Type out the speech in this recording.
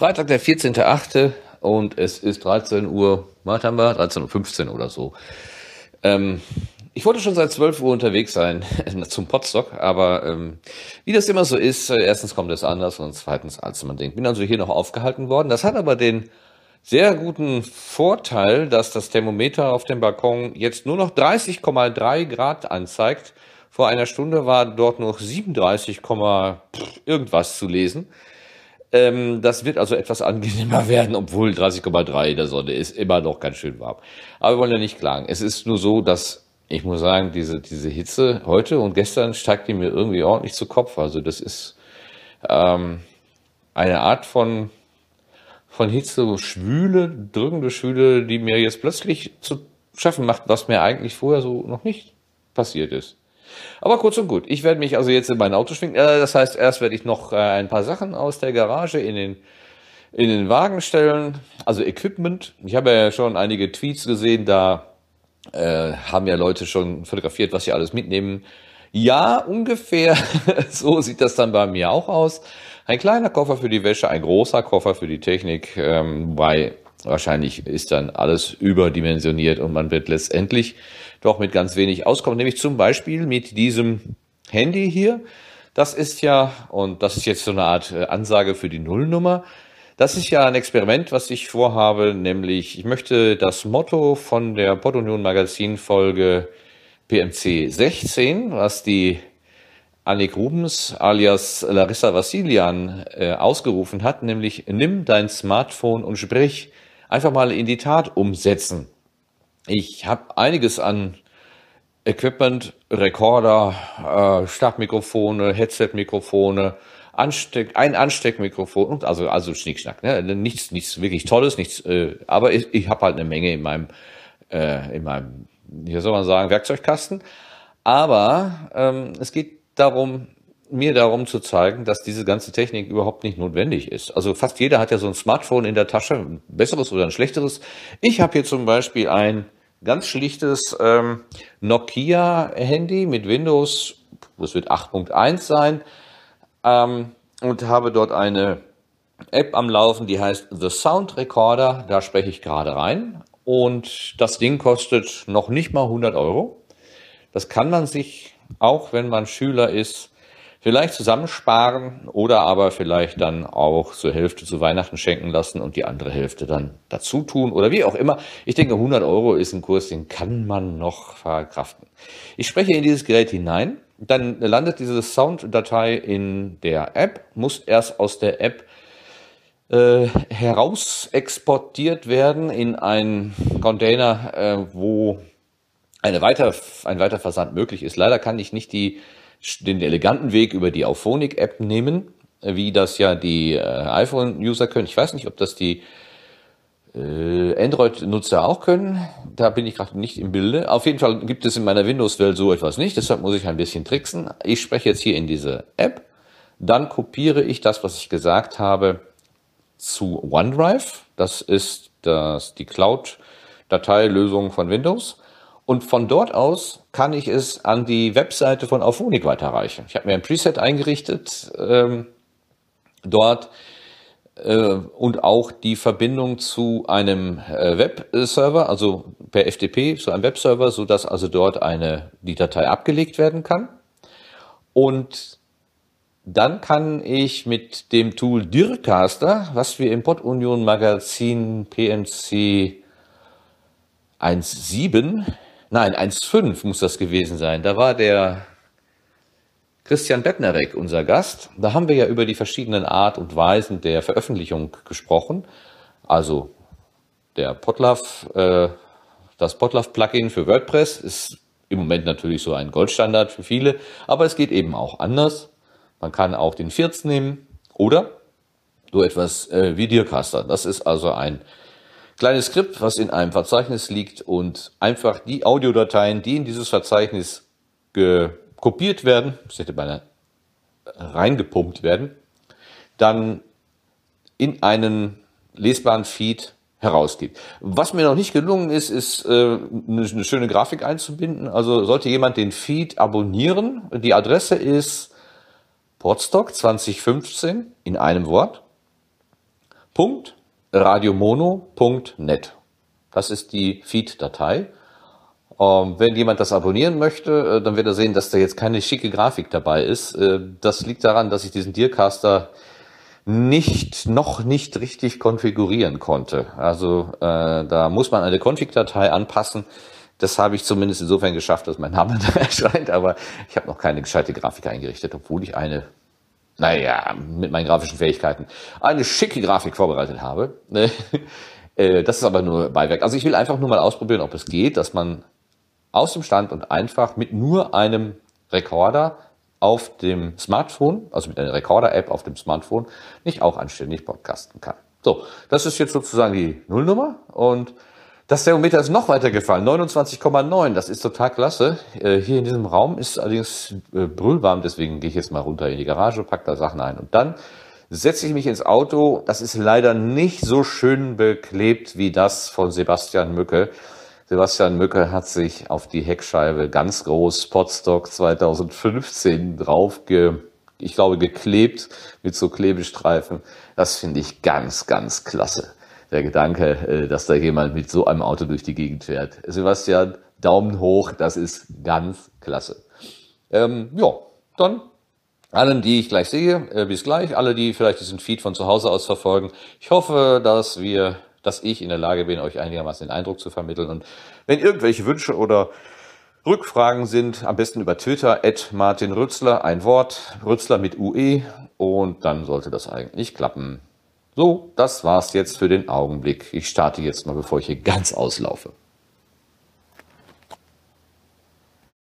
Freitag, der 14.8. und es ist 13 Uhr, was haben wir? 13.15 Uhr oder so. Ähm, ich wollte schon seit 12 Uhr unterwegs sein zum Potstock, aber ähm, wie das immer so ist, äh, erstens kommt es anders und zweitens, als man denkt. Bin also hier noch aufgehalten worden. Das hat aber den sehr guten Vorteil, dass das Thermometer auf dem Balkon jetzt nur noch 30,3 Grad anzeigt. Vor einer Stunde war dort noch 37, irgendwas zu lesen. Ähm, das wird also etwas angenehmer werden, obwohl 30,3 in der Sonne ist immer noch ganz schön warm. Aber wir wollen ja nicht klagen. Es ist nur so, dass ich muss sagen, diese, diese Hitze heute und gestern steigt die mir irgendwie ordentlich zu Kopf. Also das ist ähm, eine Art von, von Hitze, schwüle, drückende Schwüle, die mir jetzt plötzlich zu schaffen macht, was mir eigentlich vorher so noch nicht passiert ist. Aber kurz und gut, ich werde mich also jetzt in mein Auto schwingen. Äh, das heißt, erst werde ich noch äh, ein paar Sachen aus der Garage in den, in den Wagen stellen, also Equipment. Ich habe ja schon einige Tweets gesehen, da äh, haben ja Leute schon fotografiert, was sie alles mitnehmen. Ja, ungefähr so sieht das dann bei mir auch aus. Ein kleiner Koffer für die Wäsche, ein großer Koffer für die Technik, ähm, wobei wahrscheinlich ist dann alles überdimensioniert und man wird letztendlich doch mit ganz wenig auskommen, nämlich zum Beispiel mit diesem Handy hier. Das ist ja, und das ist jetzt so eine Art äh, Ansage für die Nullnummer, das ist ja ein Experiment, was ich vorhabe, nämlich ich möchte das Motto von der Podunion Magazin Folge PMC 16, was die Annik Rubens alias Larissa Vassilian äh, ausgerufen hat, nämlich nimm dein Smartphone und sprich, einfach mal in die Tat umsetzen. Ich habe einiges an Equipment, Rekorder, äh, Stabmikrofone, Headset-Mikrofone, Ansteck, ein Ansteckmikrofon und also also Schnickschnack, ne? Nichts nichts wirklich Tolles, nichts. Äh, aber ich, ich habe halt eine Menge in meinem äh, in meinem wie soll man sagen Werkzeugkasten. Aber ähm, es geht darum, mir darum zu zeigen, dass diese ganze Technik überhaupt nicht notwendig ist. Also fast jeder hat ja so ein Smartphone in der Tasche, ein besseres oder ein schlechteres. Ich habe hier zum Beispiel ein ganz schlichtes ähm, Nokia-Handy mit Windows, das wird 8.1 sein, ähm, und habe dort eine App am Laufen, die heißt The Sound Recorder. Da spreche ich gerade rein. Und das Ding kostet noch nicht mal 100 Euro. Das kann man sich, auch wenn man Schüler ist, vielleicht zusammensparen oder aber vielleicht dann auch zur Hälfte zu Weihnachten schenken lassen und die andere Hälfte dann dazu tun oder wie auch immer. Ich denke, 100 Euro ist ein Kurs, den kann man noch verkraften. Ich spreche in dieses Gerät hinein, dann landet diese Sounddatei in der App, muss erst aus der App äh, heraus exportiert werden in einen Container, äh, wo eine weiter, ein Weiterversand möglich ist. Leider kann ich nicht die den eleganten Weg über die Auphonic-App nehmen, wie das ja die äh, iPhone-User können. Ich weiß nicht, ob das die äh, Android-Nutzer auch können. Da bin ich gerade nicht im Bilde. Auf jeden Fall gibt es in meiner Windows-Welt so etwas nicht. Deshalb muss ich ein bisschen tricksen. Ich spreche jetzt hier in diese App. Dann kopiere ich das, was ich gesagt habe, zu OneDrive. Das ist das, die Cloud-Dateilösung von Windows. Und von dort aus kann ich es an die Webseite von Auphonic weiterreichen. Ich habe mir ein Preset eingerichtet ähm, dort äh, und auch die Verbindung zu einem äh, Webserver, also per FTP zu einem Webserver, so dass also dort eine die Datei abgelegt werden kann. Und dann kann ich mit dem Tool Dircaster, was wir im Pod Union Magazin PMC 1.7 Nein, 1,5 muss das gewesen sein. Da war der Christian Bettnerek unser Gast. Da haben wir ja über die verschiedenen Art und Weisen der Veröffentlichung gesprochen. Also der Potlove, äh, das Potlove-Plugin für WordPress ist im Moment natürlich so ein Goldstandard für viele, aber es geht eben auch anders. Man kann auch den Firz nehmen oder so etwas äh, wie Dealcaster. Das ist also ein kleines Skript, was in einem Verzeichnis liegt und einfach die Audiodateien, die in dieses Verzeichnis kopiert werden, das hätte beinahe reingepumpt werden, dann in einen lesbaren Feed herausgibt. Was mir noch nicht gelungen ist, ist äh, eine schöne Grafik einzubinden. Also sollte jemand den Feed abonnieren, die Adresse ist Podstock 2015 in einem Wort www.radiomono.net. Das ist die Feed-Datei. Ähm, wenn jemand das abonnieren möchte, äh, dann wird er sehen, dass da jetzt keine schicke Grafik dabei ist. Äh, das liegt daran, dass ich diesen Dealcaster nicht, noch nicht richtig konfigurieren konnte. Also äh, da muss man eine Config-Datei anpassen. Das habe ich zumindest insofern geschafft, dass mein Name da erscheint, aber ich habe noch keine gescheite Grafik eingerichtet, obwohl ich eine, naja, mit meinen grafischen Fähigkeiten, eine schicke Grafik vorbereitet habe. Äh, das ist aber nur Beiwerk. Also ich will einfach nur mal ausprobieren, ob es geht, dass man aus dem Stand und einfach mit nur einem Rekorder auf dem Smartphone, also mit einer Recorder-App auf dem Smartphone, nicht auch anständig podcasten kann. So, das ist jetzt sozusagen die Nullnummer und das Thermometer ist noch weiter gefallen, 29,9, das ist total klasse. Äh, hier in diesem Raum ist allerdings äh, brüllwarm, deswegen gehe ich jetzt mal runter in die Garage, pack da Sachen ein und dann setze ich mich ins Auto. Das ist leider nicht so schön beklebt wie das von Sebastian Mücke. Sebastian Mücke hat sich auf die Heckscheibe ganz groß Potstock 2015 drauf, ge, ich glaube, geklebt mit so Klebestreifen. Das finde ich ganz, ganz klasse. Der Gedanke, äh, dass da jemand mit so einem Auto durch die Gegend fährt. Sebastian, Daumen hoch, das ist ganz klasse. Ähm, ja, dann allen, die ich gleich sehe, äh, bis gleich. Alle, die vielleicht diesen Feed von zu Hause aus verfolgen. Ich hoffe, dass wir dass ich in der Lage bin, euch einigermaßen den Eindruck zu vermitteln. Und wenn irgendwelche Wünsche oder Rückfragen sind, am besten über Twitter, at Martin Rützler, ein Wort, Rützler mit UE, und dann sollte das eigentlich klappen. So, das war's jetzt für den Augenblick. Ich starte jetzt mal, bevor ich hier ganz auslaufe.